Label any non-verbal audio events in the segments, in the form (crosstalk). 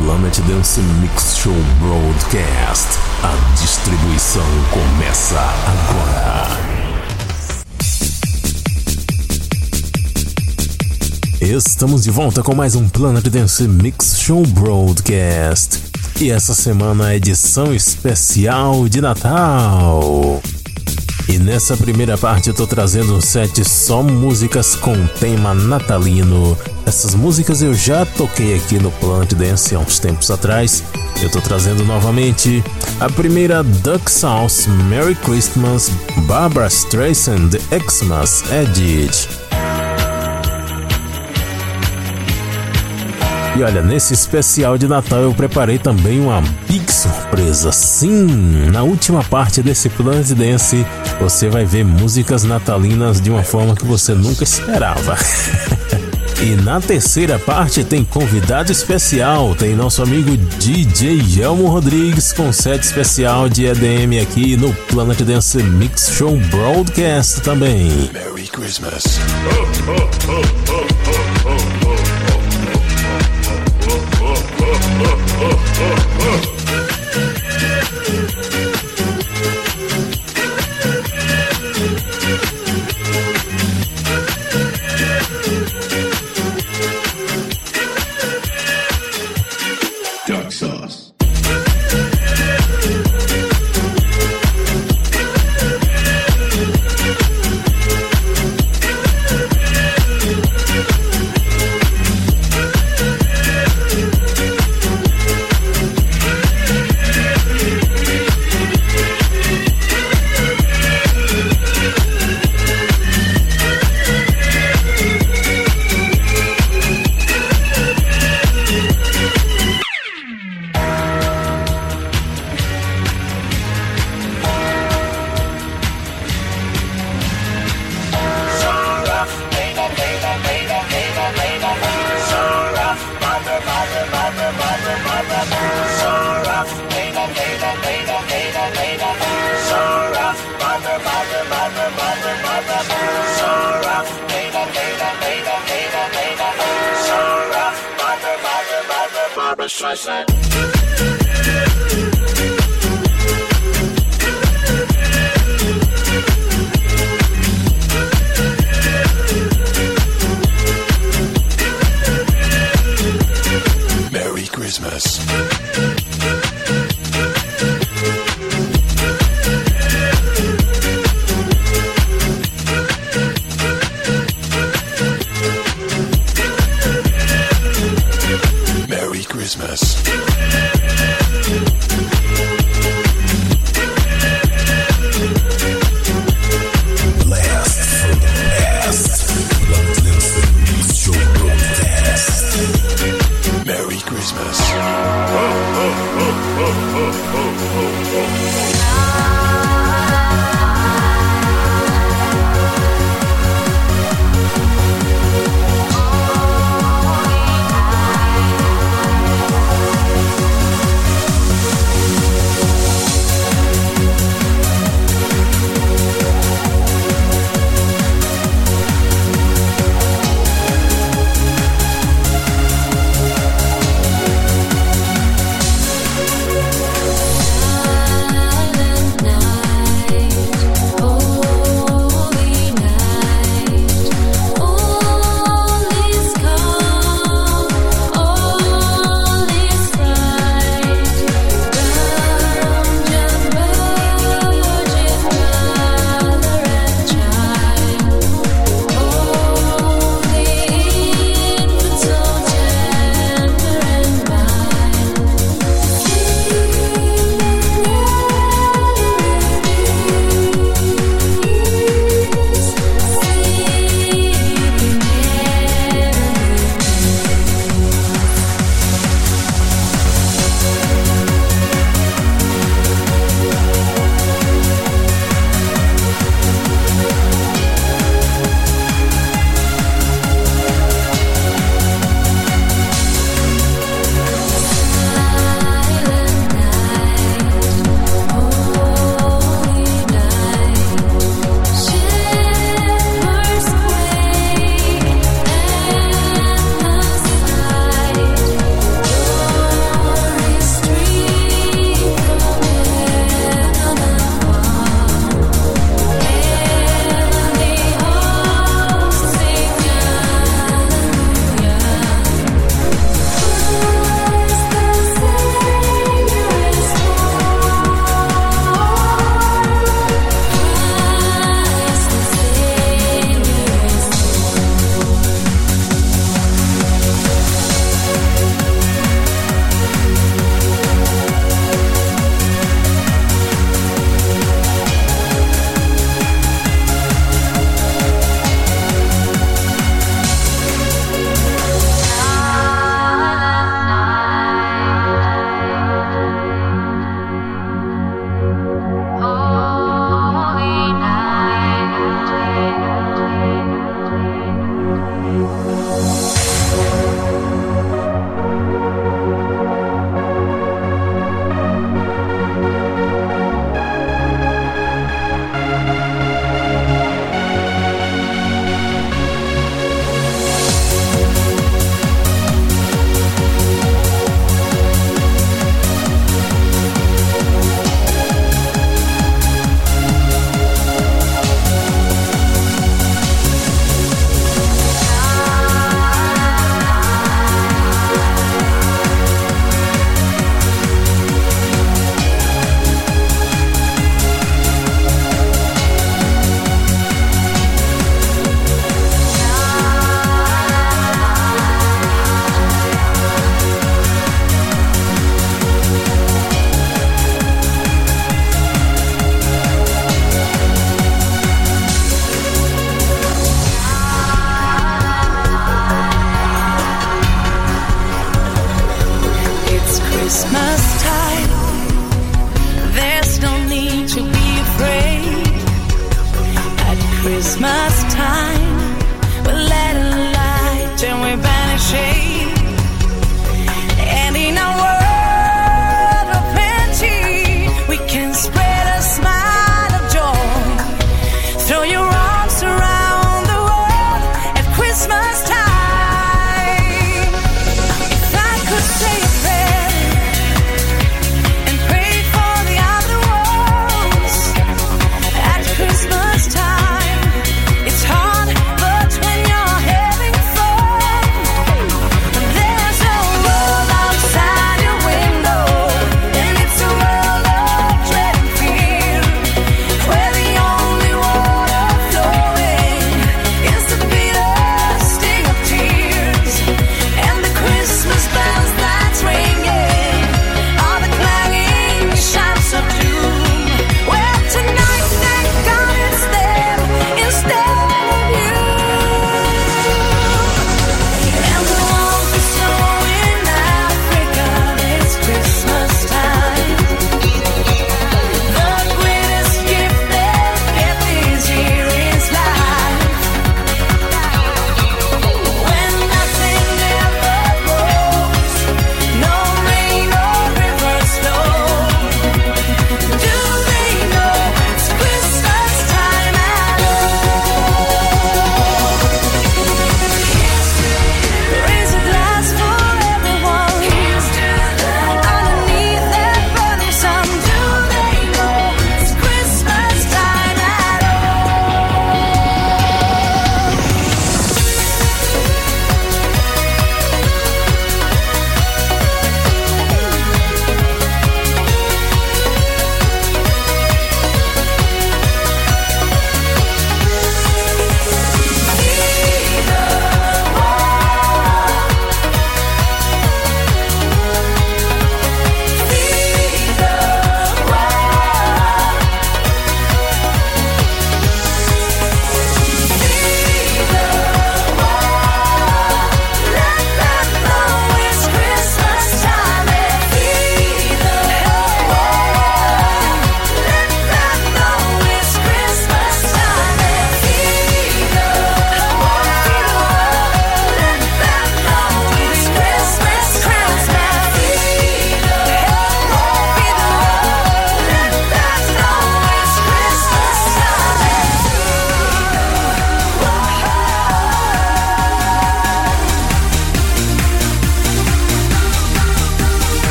Planet Dance Mix Show Broadcast. A distribuição começa agora. Estamos de volta com mais um Planet Dance Mix Show Broadcast. E essa semana é edição especial de Natal. E nessa primeira parte eu tô trazendo um set só músicas com tema natalino. Essas músicas eu já toquei aqui no Planet Dance há uns tempos atrás. Eu tô trazendo novamente a primeira Duck Sauce Merry Christmas Barbara Streisand The Xmas Edit. E olha, nesse especial de Natal eu preparei também uma big surpresa. Sim, na última parte desse Planet Dance você vai ver músicas natalinas de uma forma que você nunca esperava. (laughs) E na terceira parte tem convidado especial, tem nosso amigo DJ Elmo Rodrigues com set especial de EDM aqui no Planet Dance Mix Show Broadcast também. Merry Christmas. Oh, oh, oh, Uh.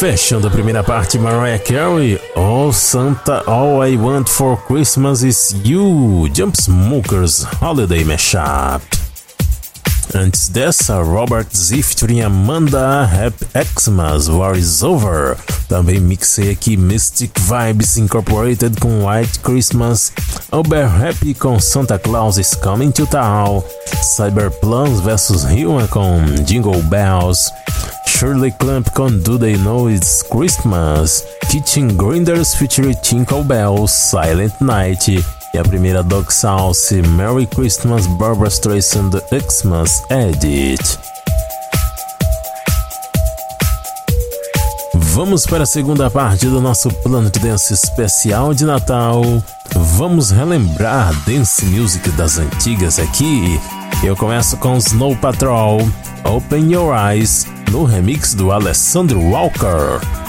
Fechando a primeira parte, Mariah Carey, All Santa, All I Want for Christmas is You, Jump Smokers Holiday Mashup. Antes dessa, Robert Z featuring Amanda Happy Xmas War is Over. Também mixei aqui Mystic Vibes Incorporated com White Christmas, Uber Happy com Santa Claus is Coming to Town, Cyberplans vs Human com Jingle Bells, Shirley Clamp com Do They Know It's Christmas, Kitchen Grinders featuring Tinkle Bells, Silent Night e a primeira Dog Sauce Merry Christmas Barbara Streisand Xmas Edit. Vamos para a segunda parte do nosso Planet Dance especial de Natal. Vamos relembrar dance music das antigas aqui. Eu começo com Snow Patrol, Open Your Eyes, no remix do Alessandro Walker.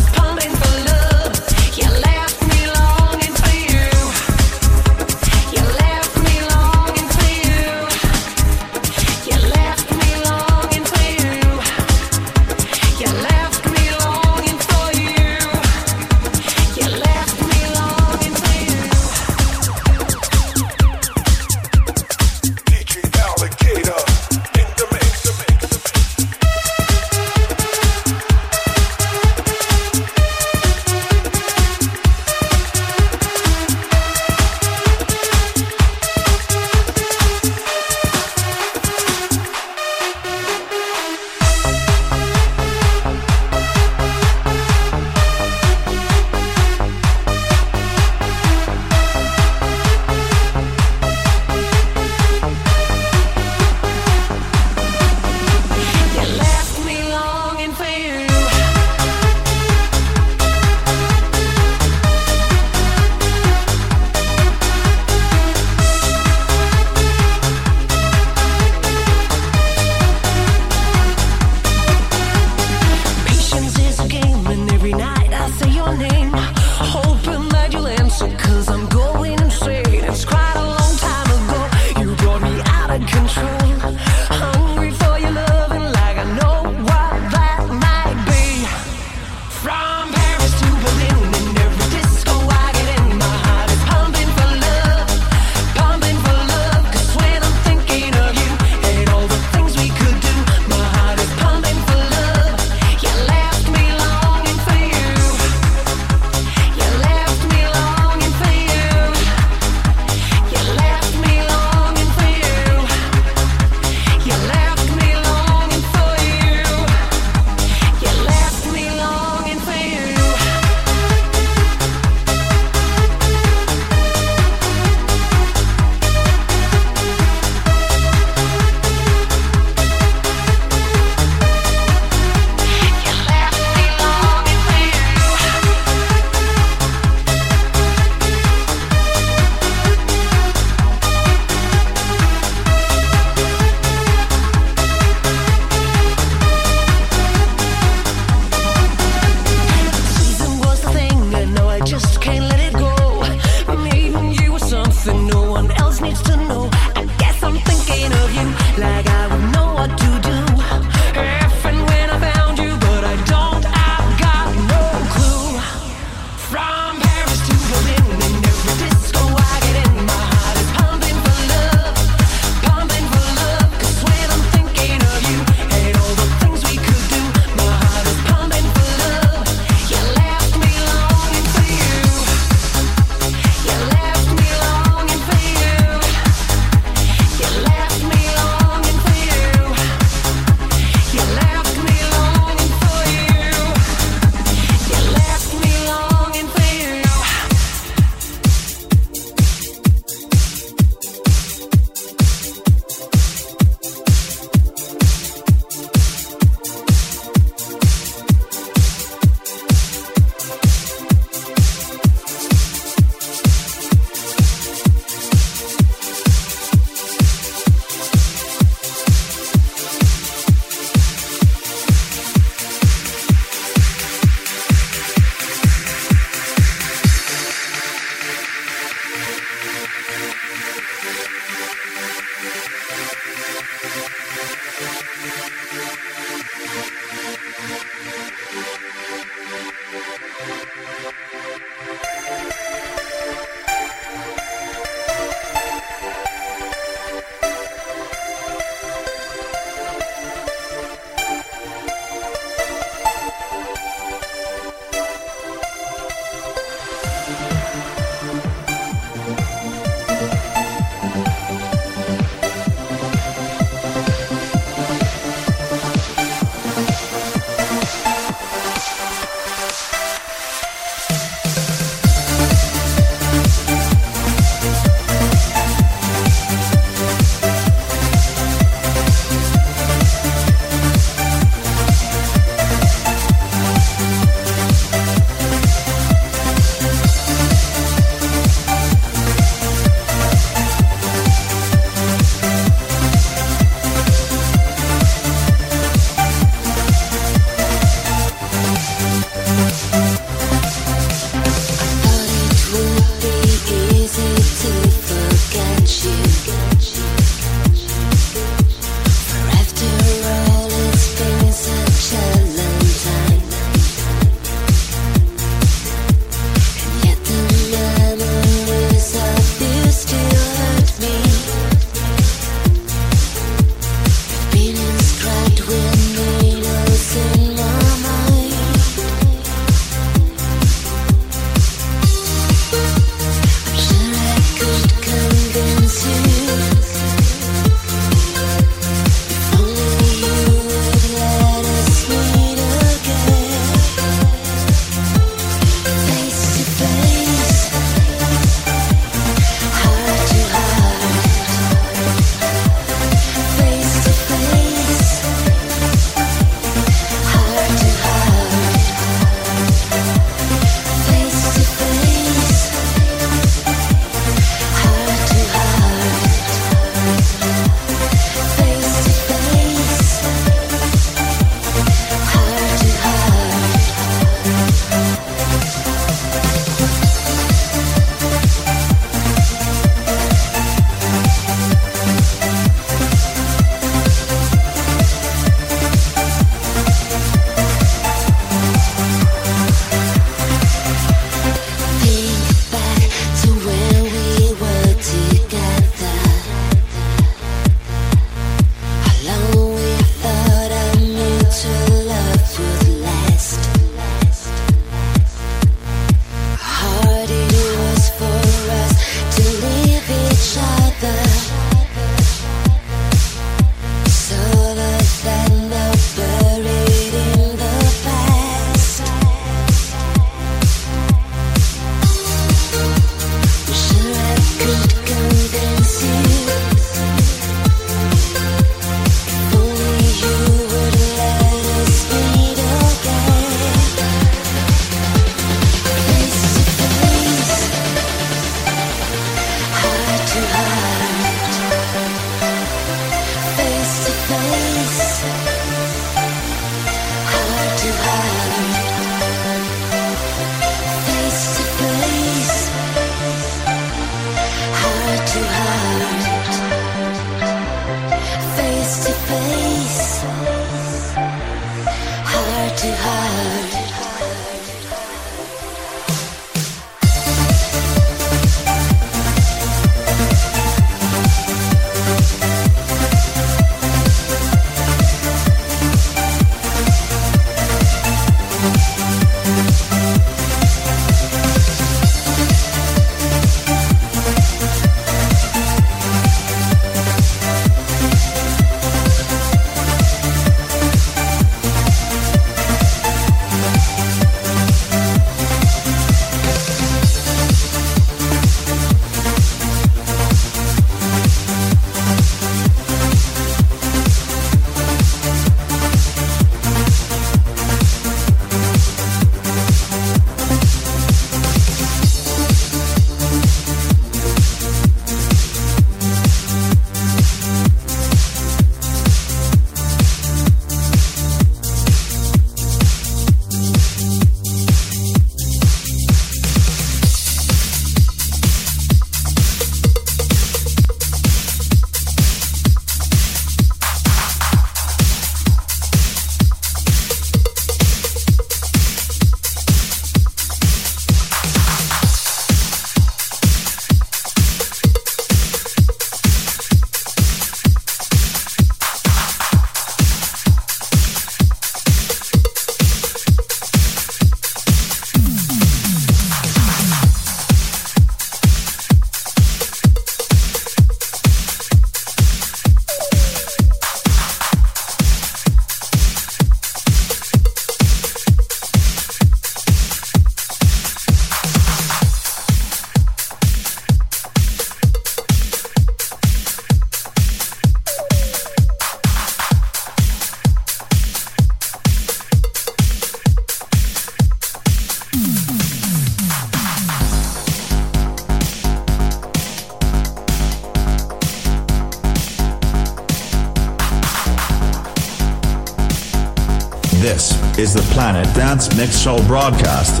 Dance Mix Show broadcast.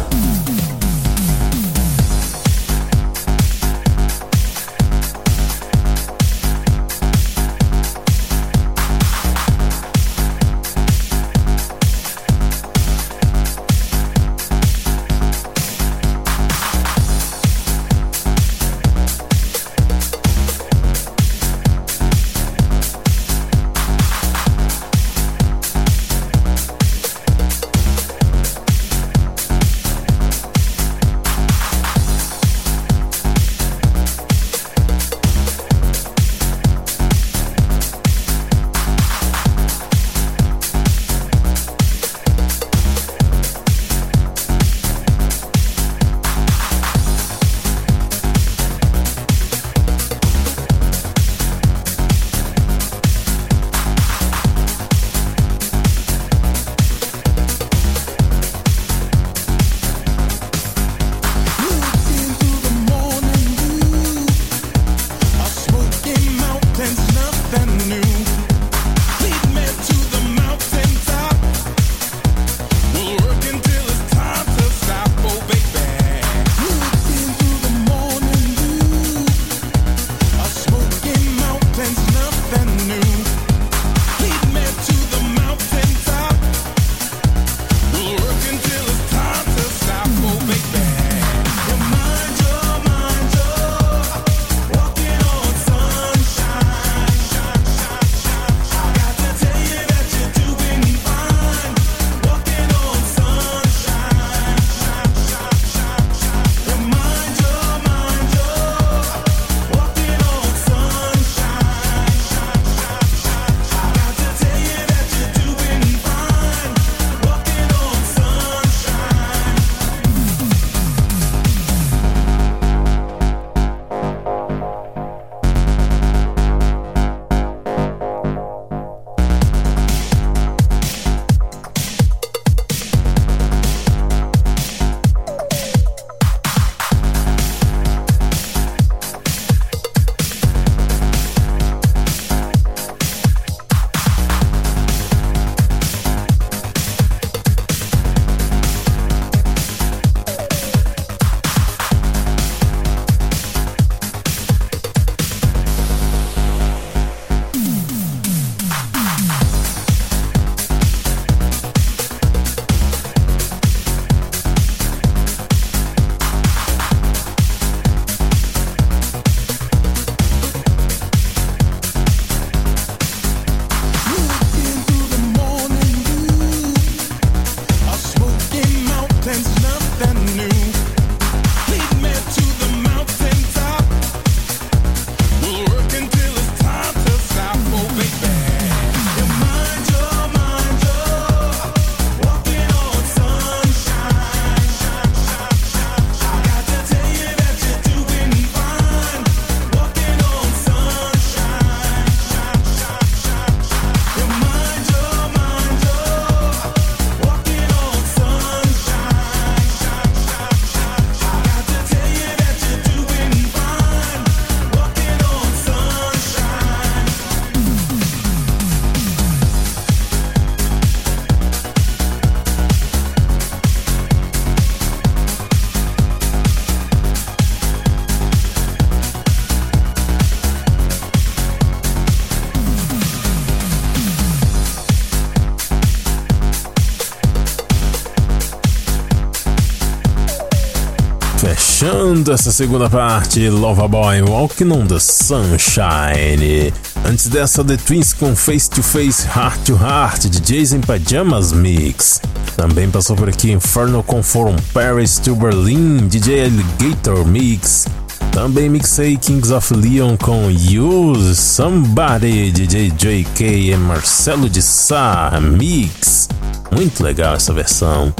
Fechando essa segunda parte, Loverboy Walking on the Sunshine. Antes dessa, The Twins com Face to Face, Heart to Heart, de Jason Pajamas Mix. Também passou por aqui Inferno com From Paris to Berlin, DJ Alligator Mix. Também mixei Kings of Leon com Use Somebody, DJ JK e Marcelo de Sá Mix. Muito legal essa versão.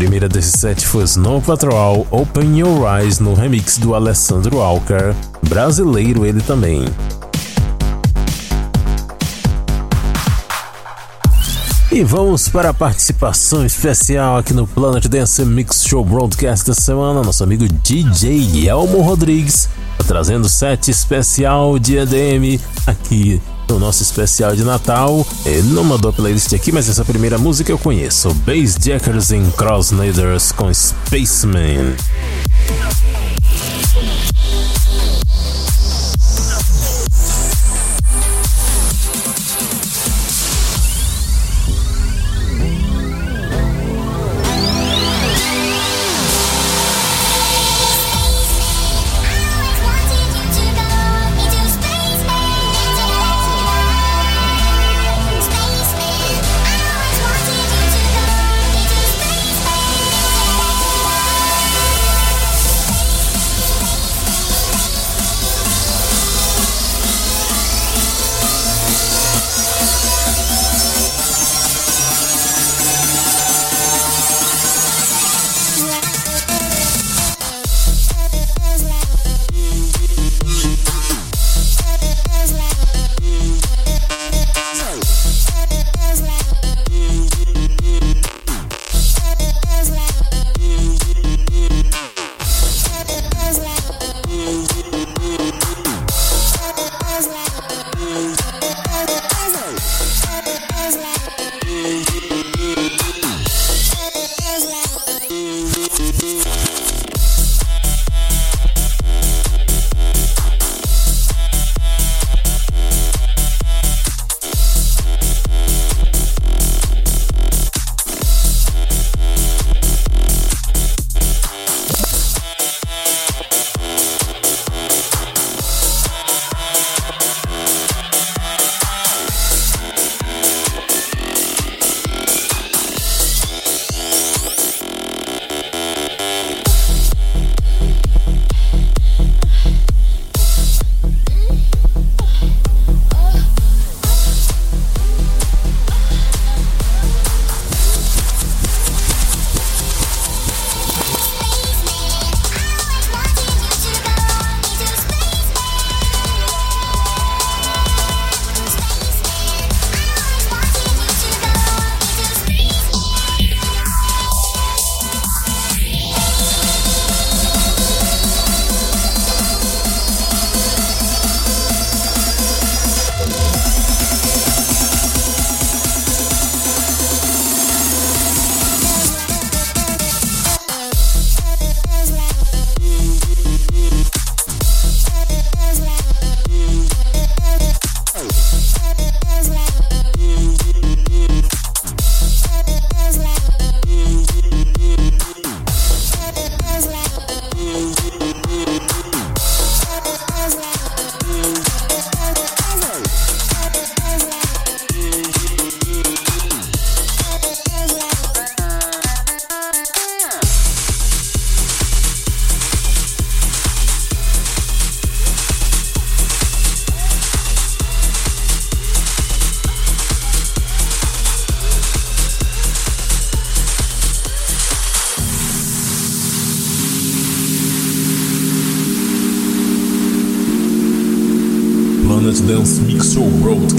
Primeira desse set foi Snow Patrol Open Your Eyes no remix do Alessandro Walker, brasileiro ele também. E vamos para a participação especial aqui no Planet Dance Mix Show Broadcast da semana. Nosso amigo DJ Elmo Rodrigues trazendo set especial de EDM aqui no nosso especial de Natal. Ele não mandou playlist aqui, mas essa primeira música eu conheço: Bass Jackers in Cross com com Spaceman.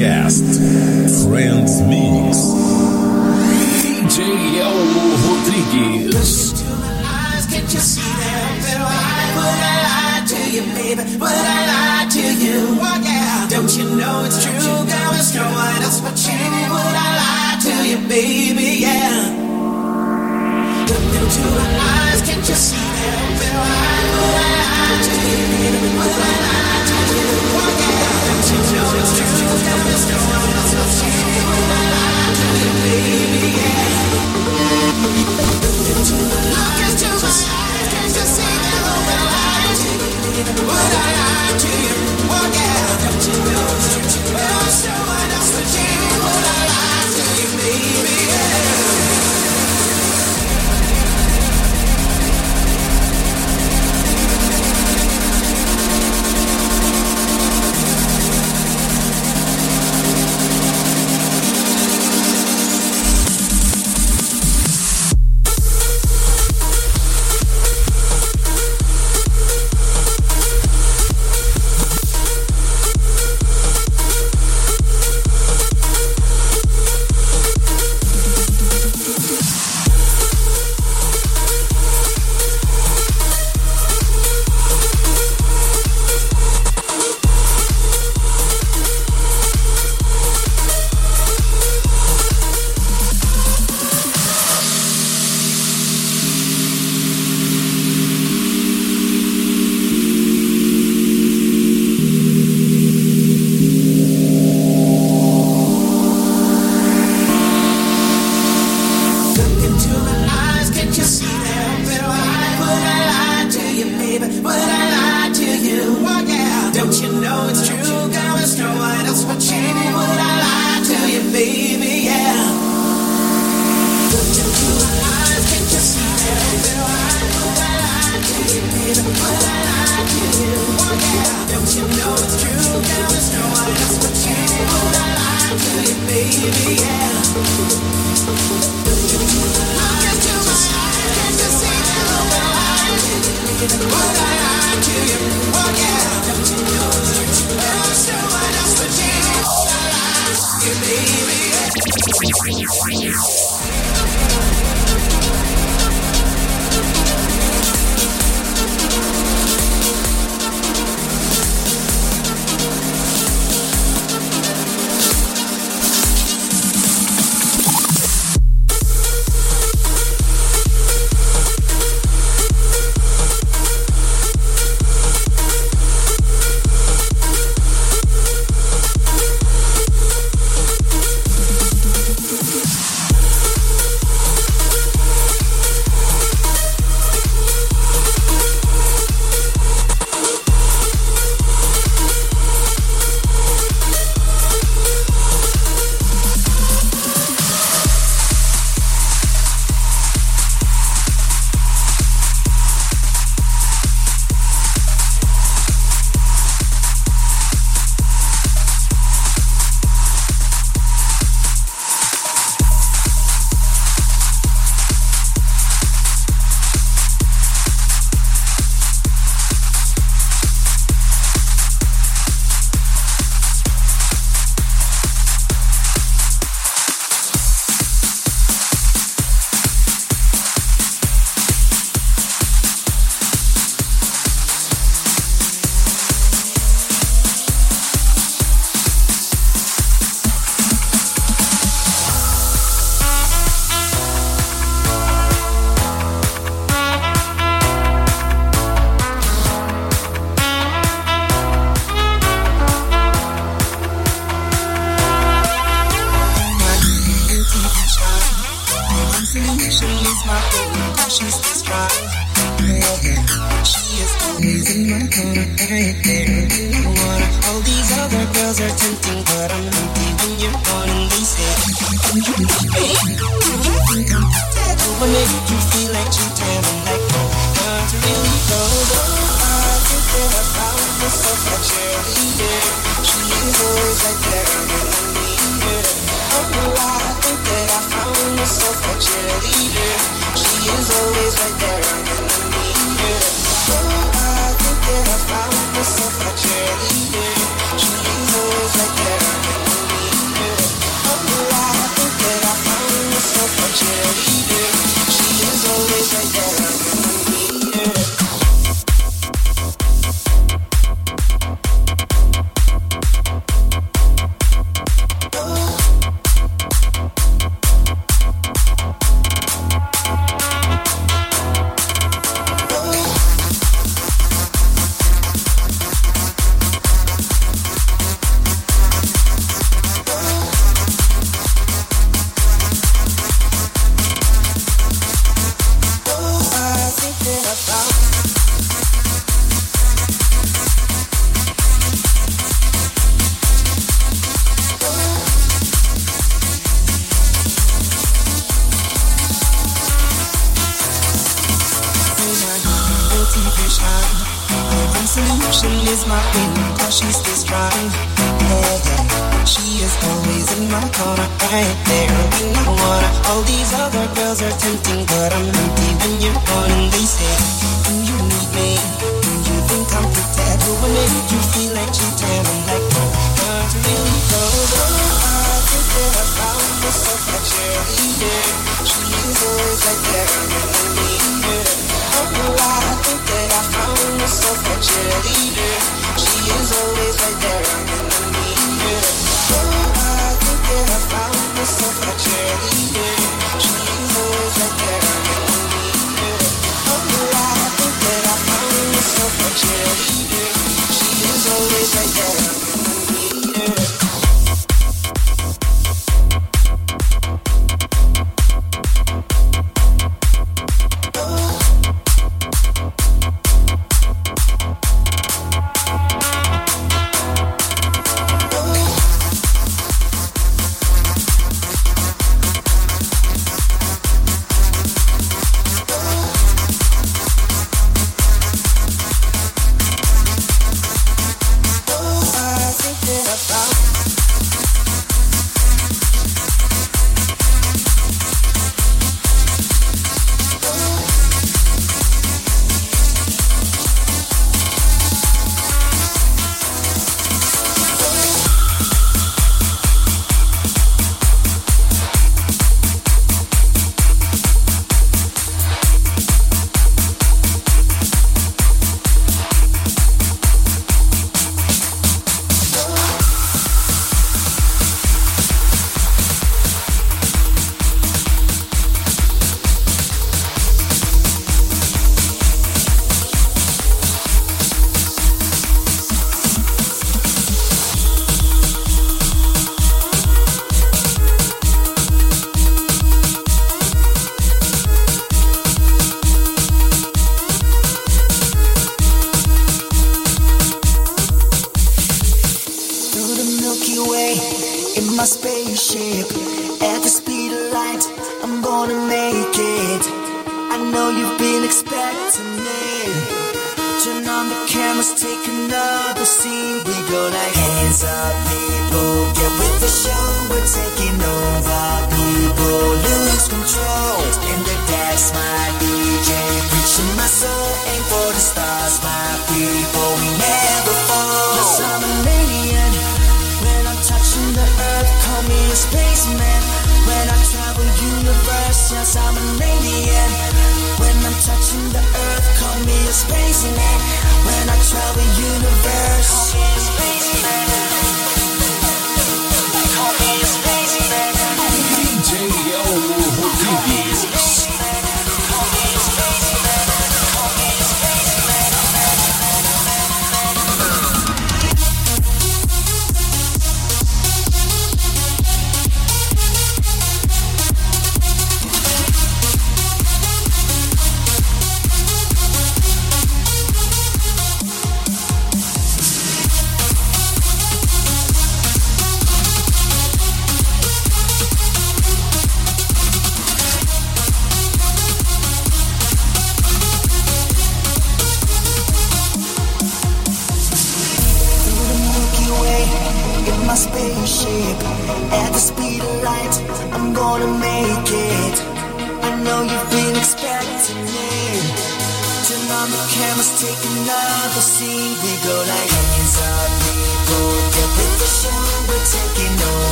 Yes.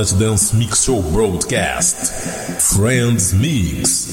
Planet Dance Mix Show Broadcast. Friends Mix.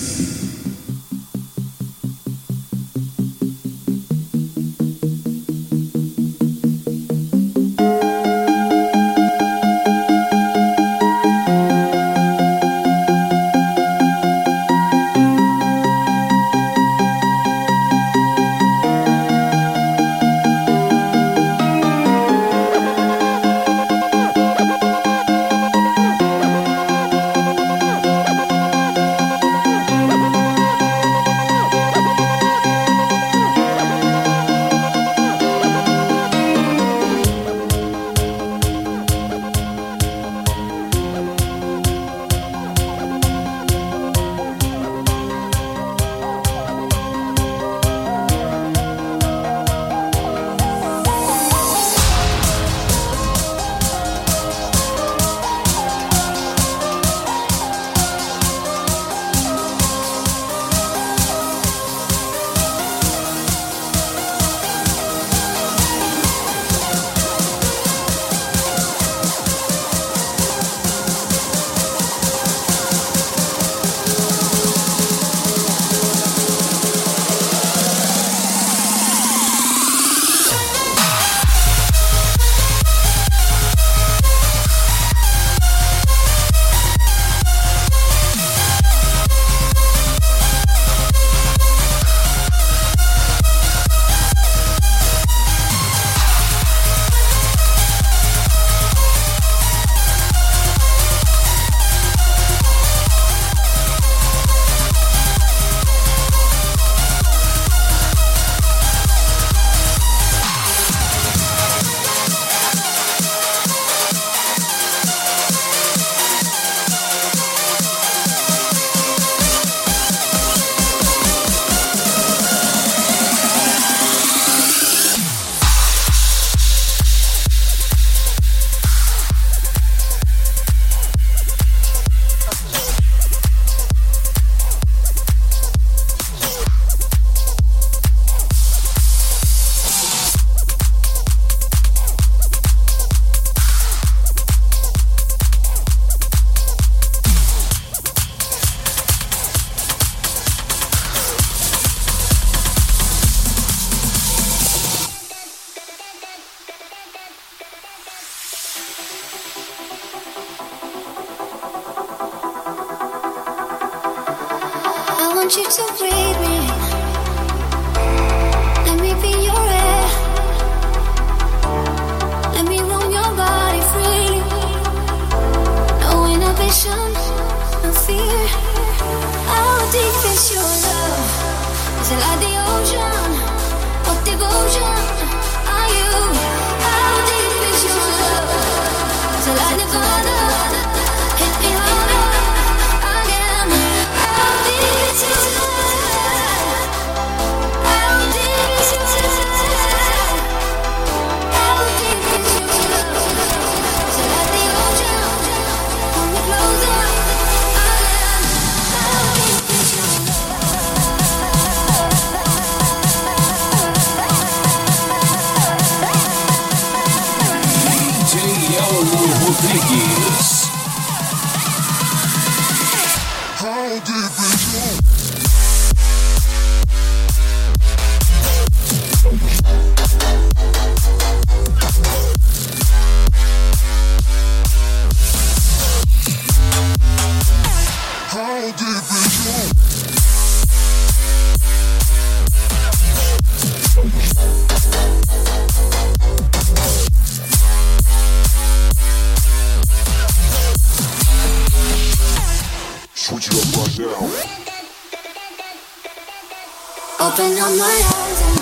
Open up my eyes and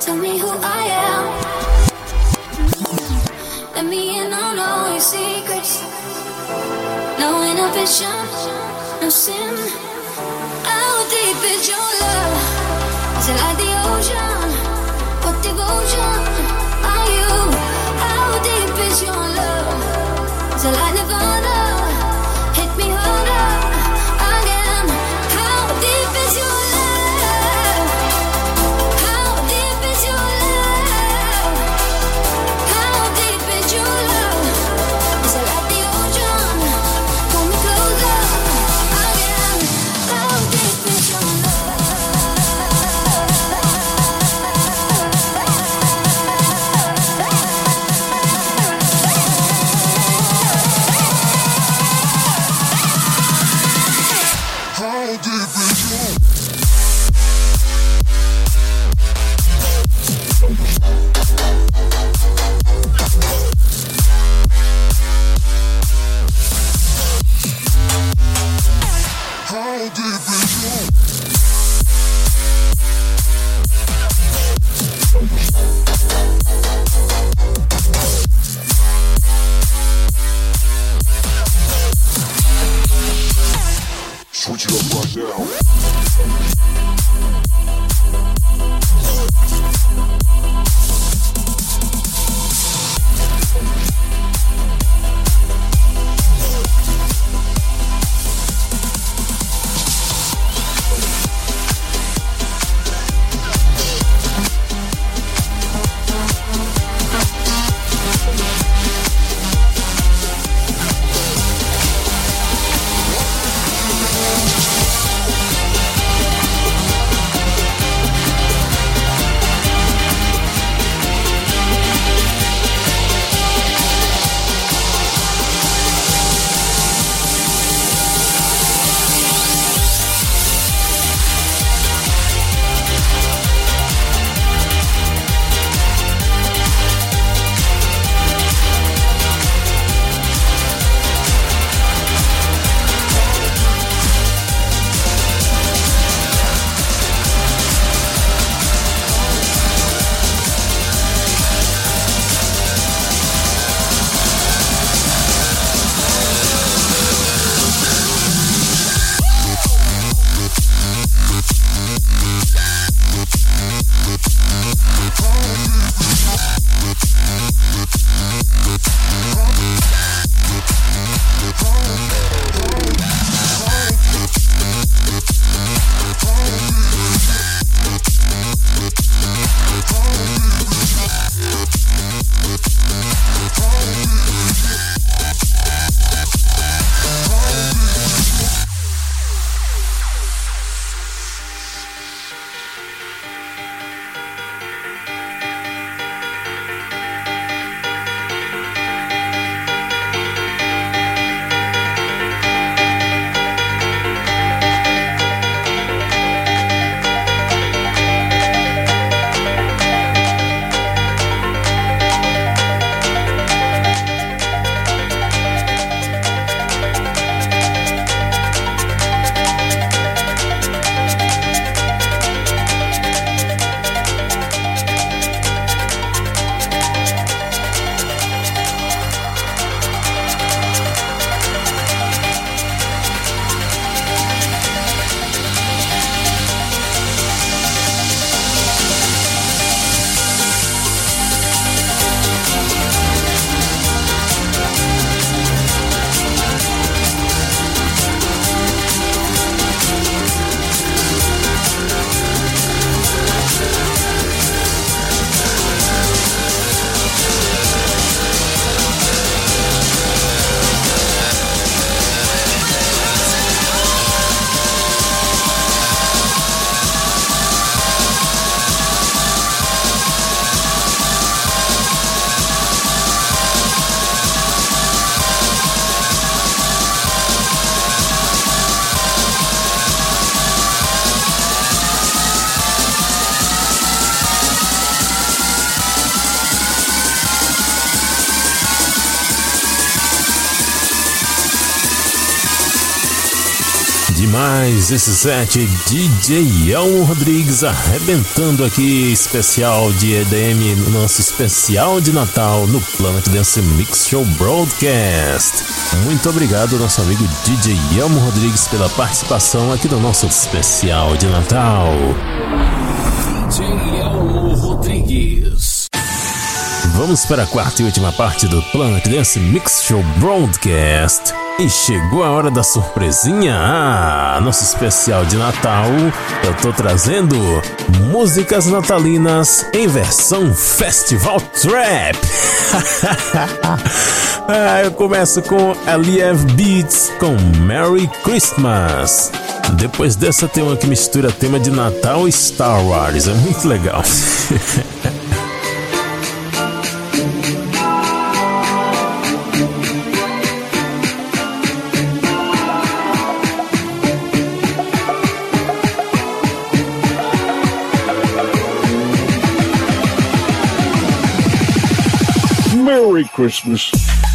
tell me who I am. Let me in on all your secrets. No inhibition, no sin. How deep is your love? Is it like the ocean? What devotion are you? How deep is your love? Is it like? 2007, DJ Elmo Rodrigues arrebentando aqui, especial de EDM, nosso especial de Natal no Planet Dance Mix Show Broadcast. Muito obrigado, nosso amigo DJ Elmo Rodrigues, pela participação aqui do nosso especial de Natal. DJ Elmo Rodrigues. Vamos para a quarta e última parte do Planet Dance Mix Show Broadcast. E chegou a hora da surpresinha, ah, nosso especial de Natal. Eu tô trazendo músicas natalinas em versão Festival Trap. (laughs) ah, eu começo com Aliev Beats com Merry Christmas. Depois dessa tem uma que mistura tema de Natal e Star Wars, é muito legal. (laughs) Merry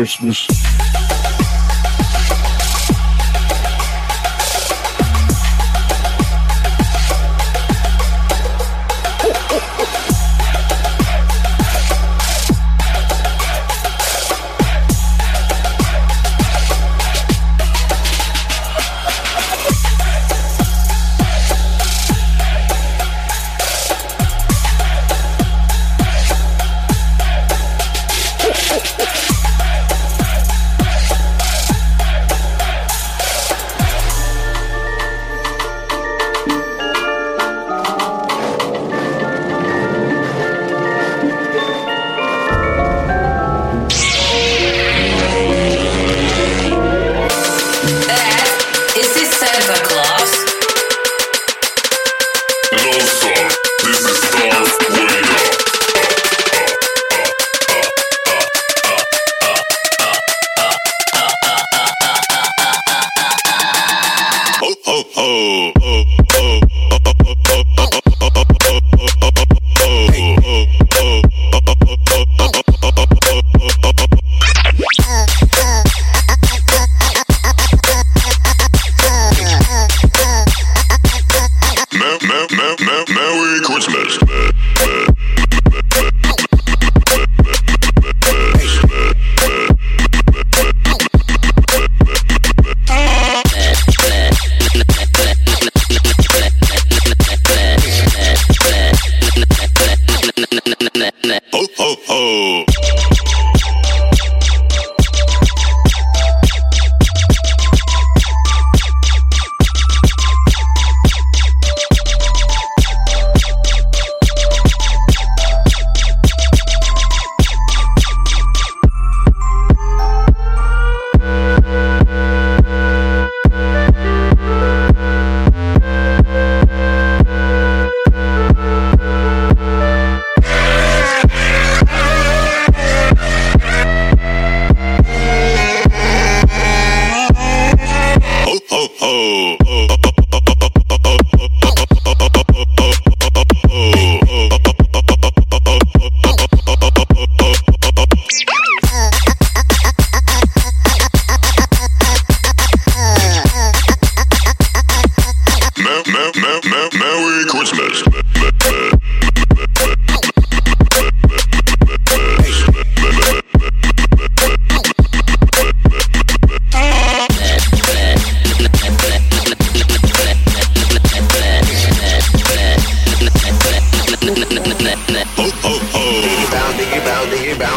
Christmas.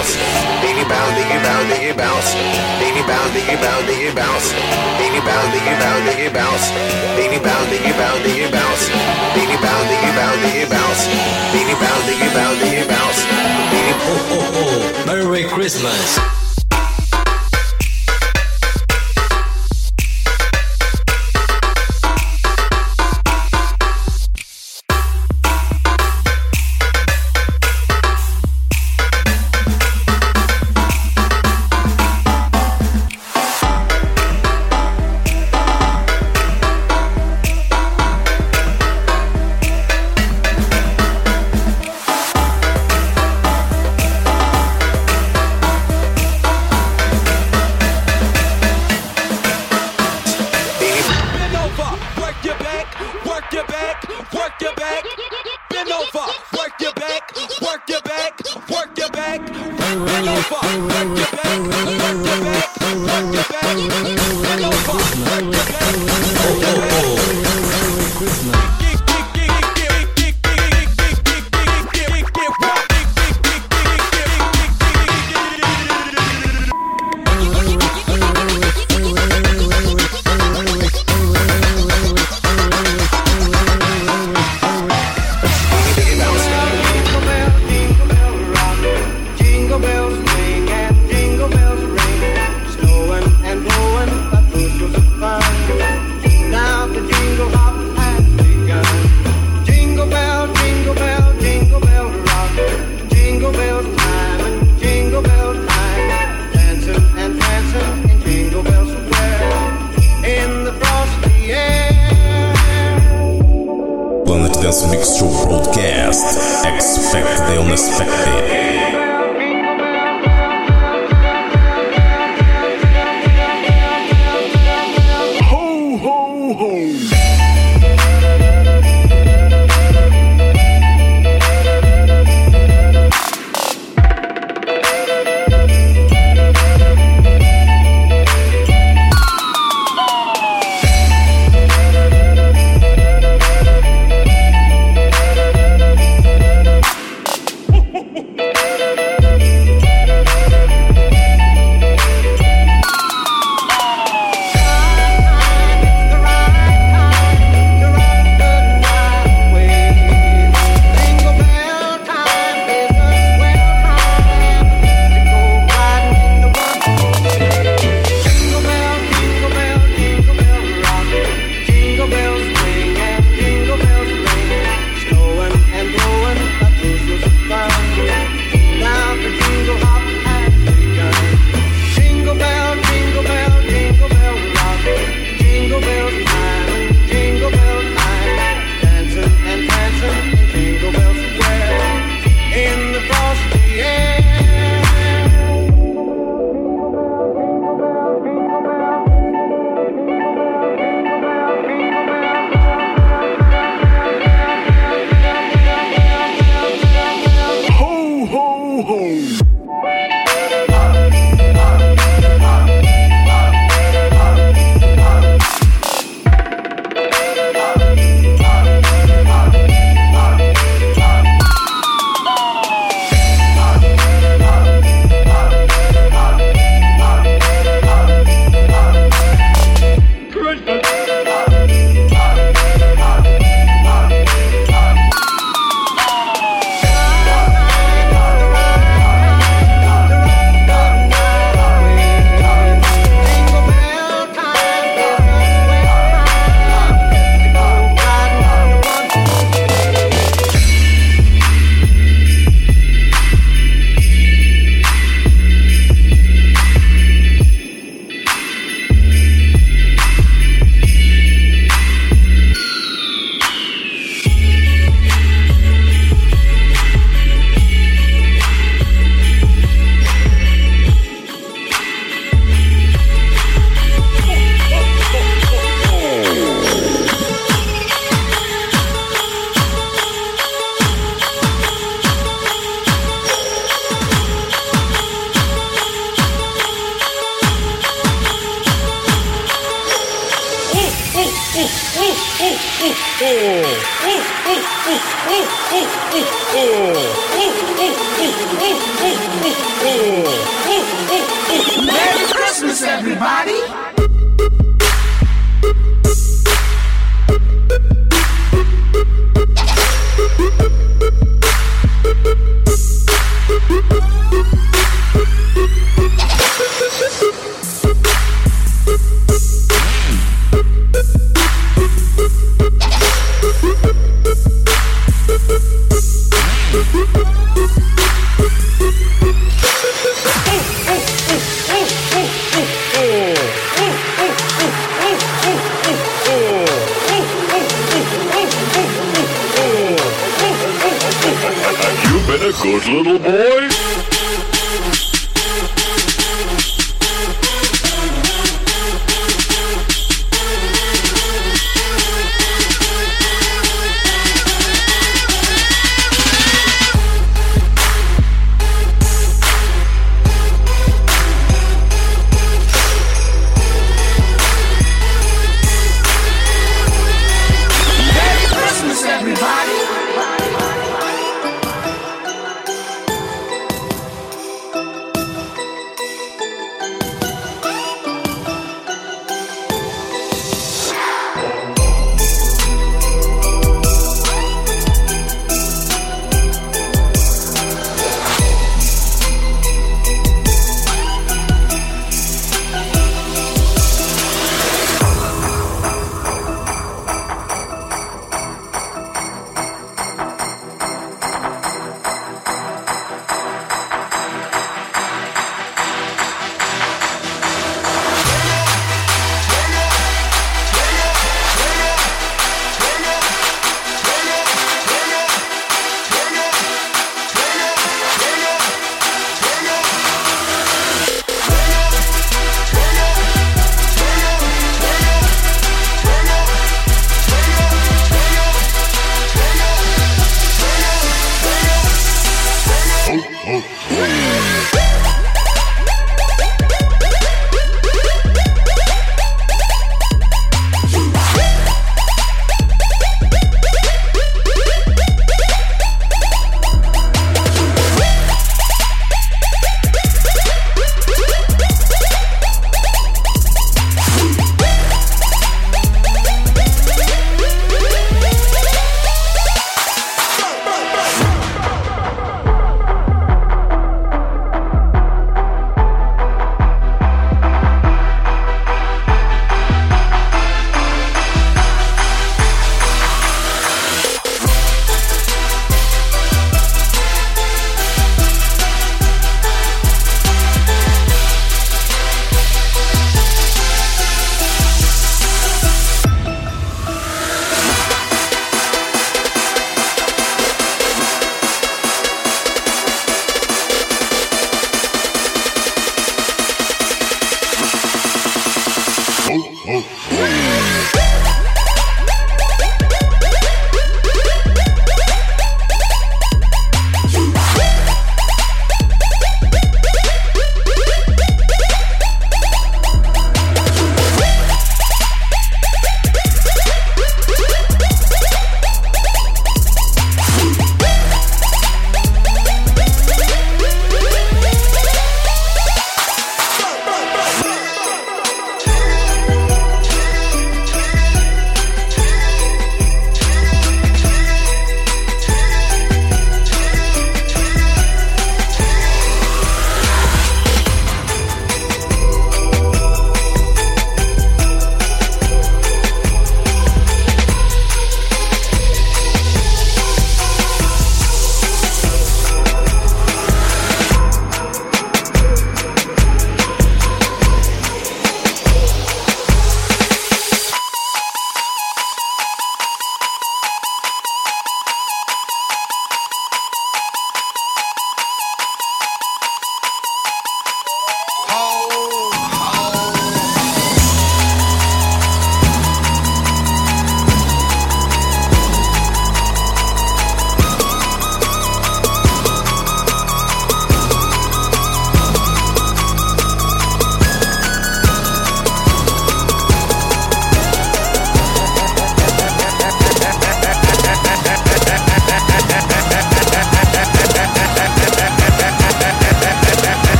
bounce, baby bounce, baby bounce, baby bounce, baby bounce, baby bounce, baby bounce, baby bounce, baby bounce, baby bounce, baby bounce, baby bounce, baby bounce, baby bounce, baby bounce, baby bounce, baby bounce, baby bounce, baby bounce, baby oh oh oh, Merry Christmas.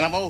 Animal.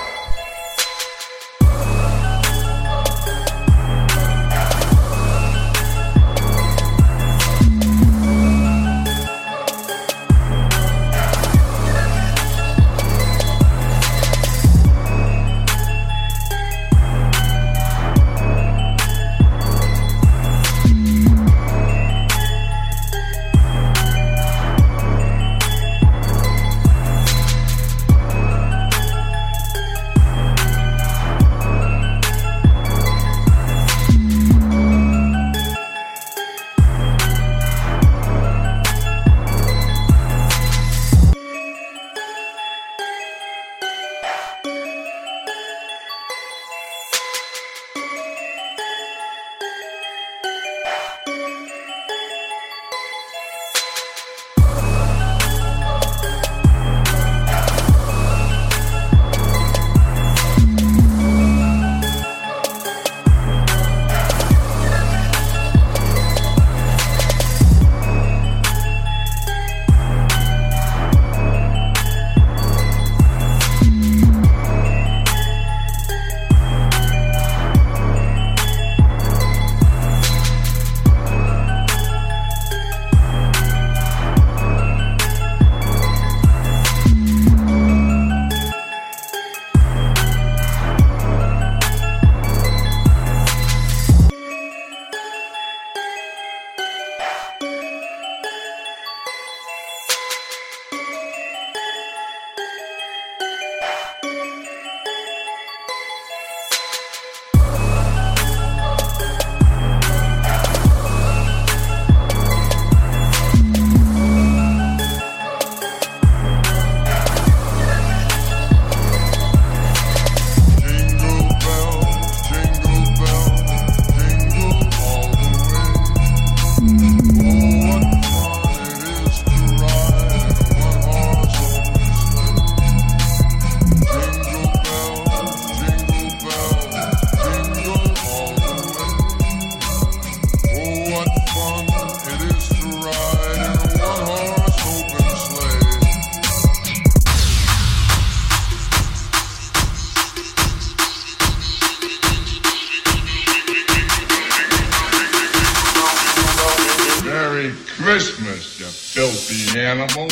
Christmas, you filthy animal.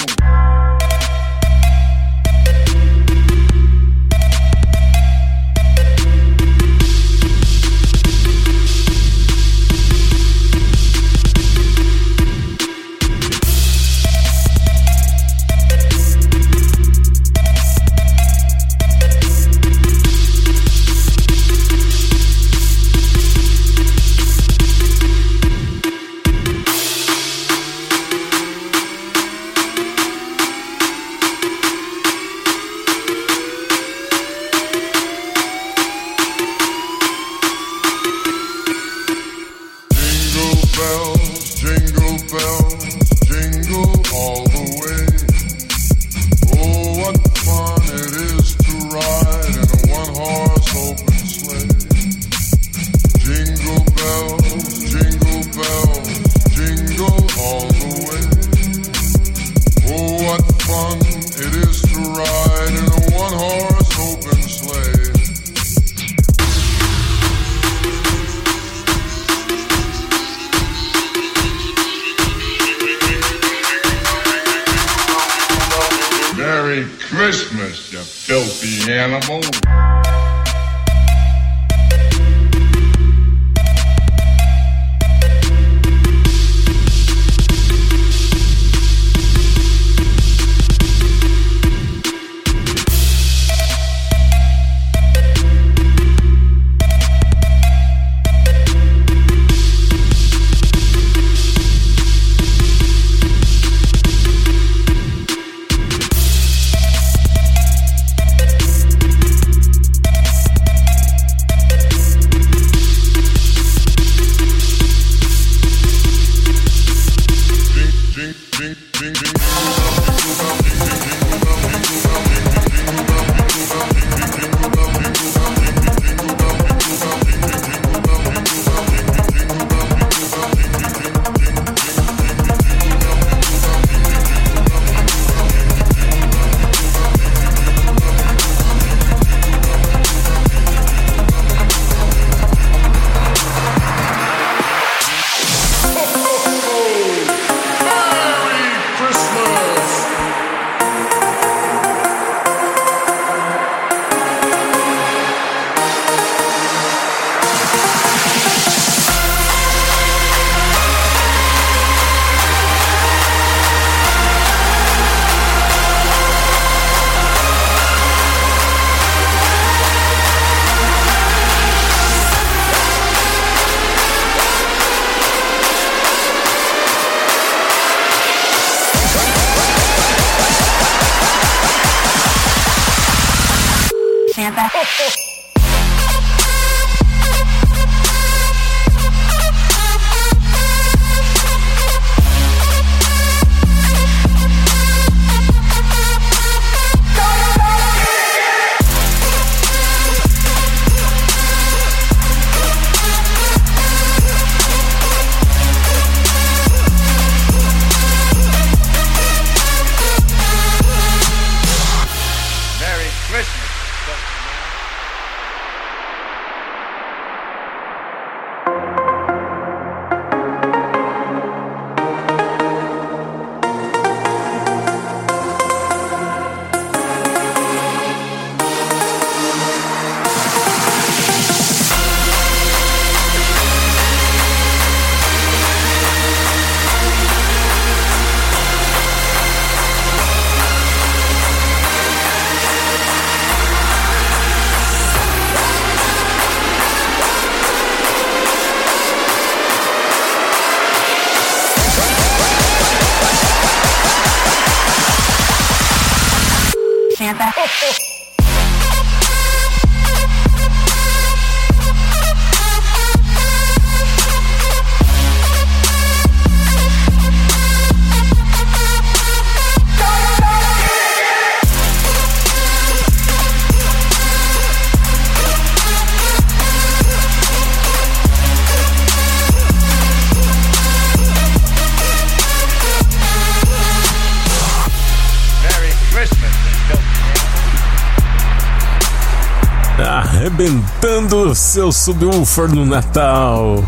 Arrebentando seu subwoofer no Natal.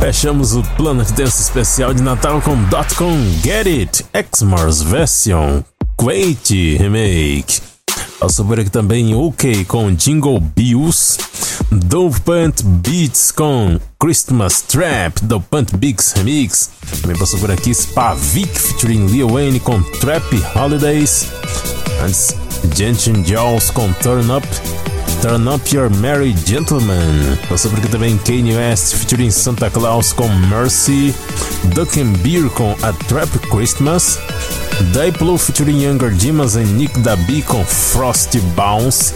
Fechamos o Planet Dance especial de Natal com .com Get It Xmars Version Quake Remake. Passou por aqui também OK com Jingle Bills, Dove Punt Beats com Christmas Trap, do Punt Bigs Remix. Também passou por aqui Spavik featuring Lil Wayne com Trap Holidays. Antes, Gentian Jaws com Turn Up. Turn Up Your Merry Gentleman. Passou por aqui também Kanye West featuring Santa Claus com Mercy. Duck and Beer com A Trap Christmas. Diplo featuring Younger Dimas e Nick Dabi com Frosty Bounce.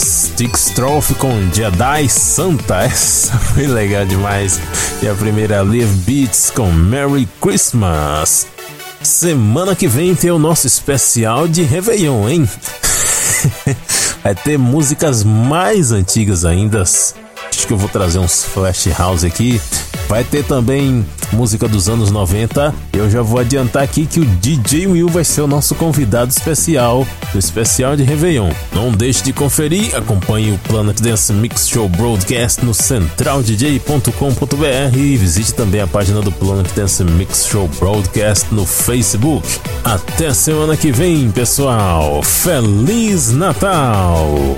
Stick Strophe com Jedi Santa, (laughs) essa foi legal demais. E a primeira Live Beats com Merry Christmas. Semana que vem tem o nosso especial de Réveillon, hein? Ter músicas mais antigas ainda. Acho que eu vou trazer uns flash house aqui. Vai ter também música dos anos 90. Eu já vou adiantar aqui que o DJ Will vai ser o nosso convidado especial do especial de Réveillon. Não deixe de conferir, acompanhe o Planet Dance Mix Show Broadcast no centraldj.com.br e visite também a página do Planet Dance Mix Show Broadcast no Facebook. Até semana que vem, pessoal. Feliz Natal!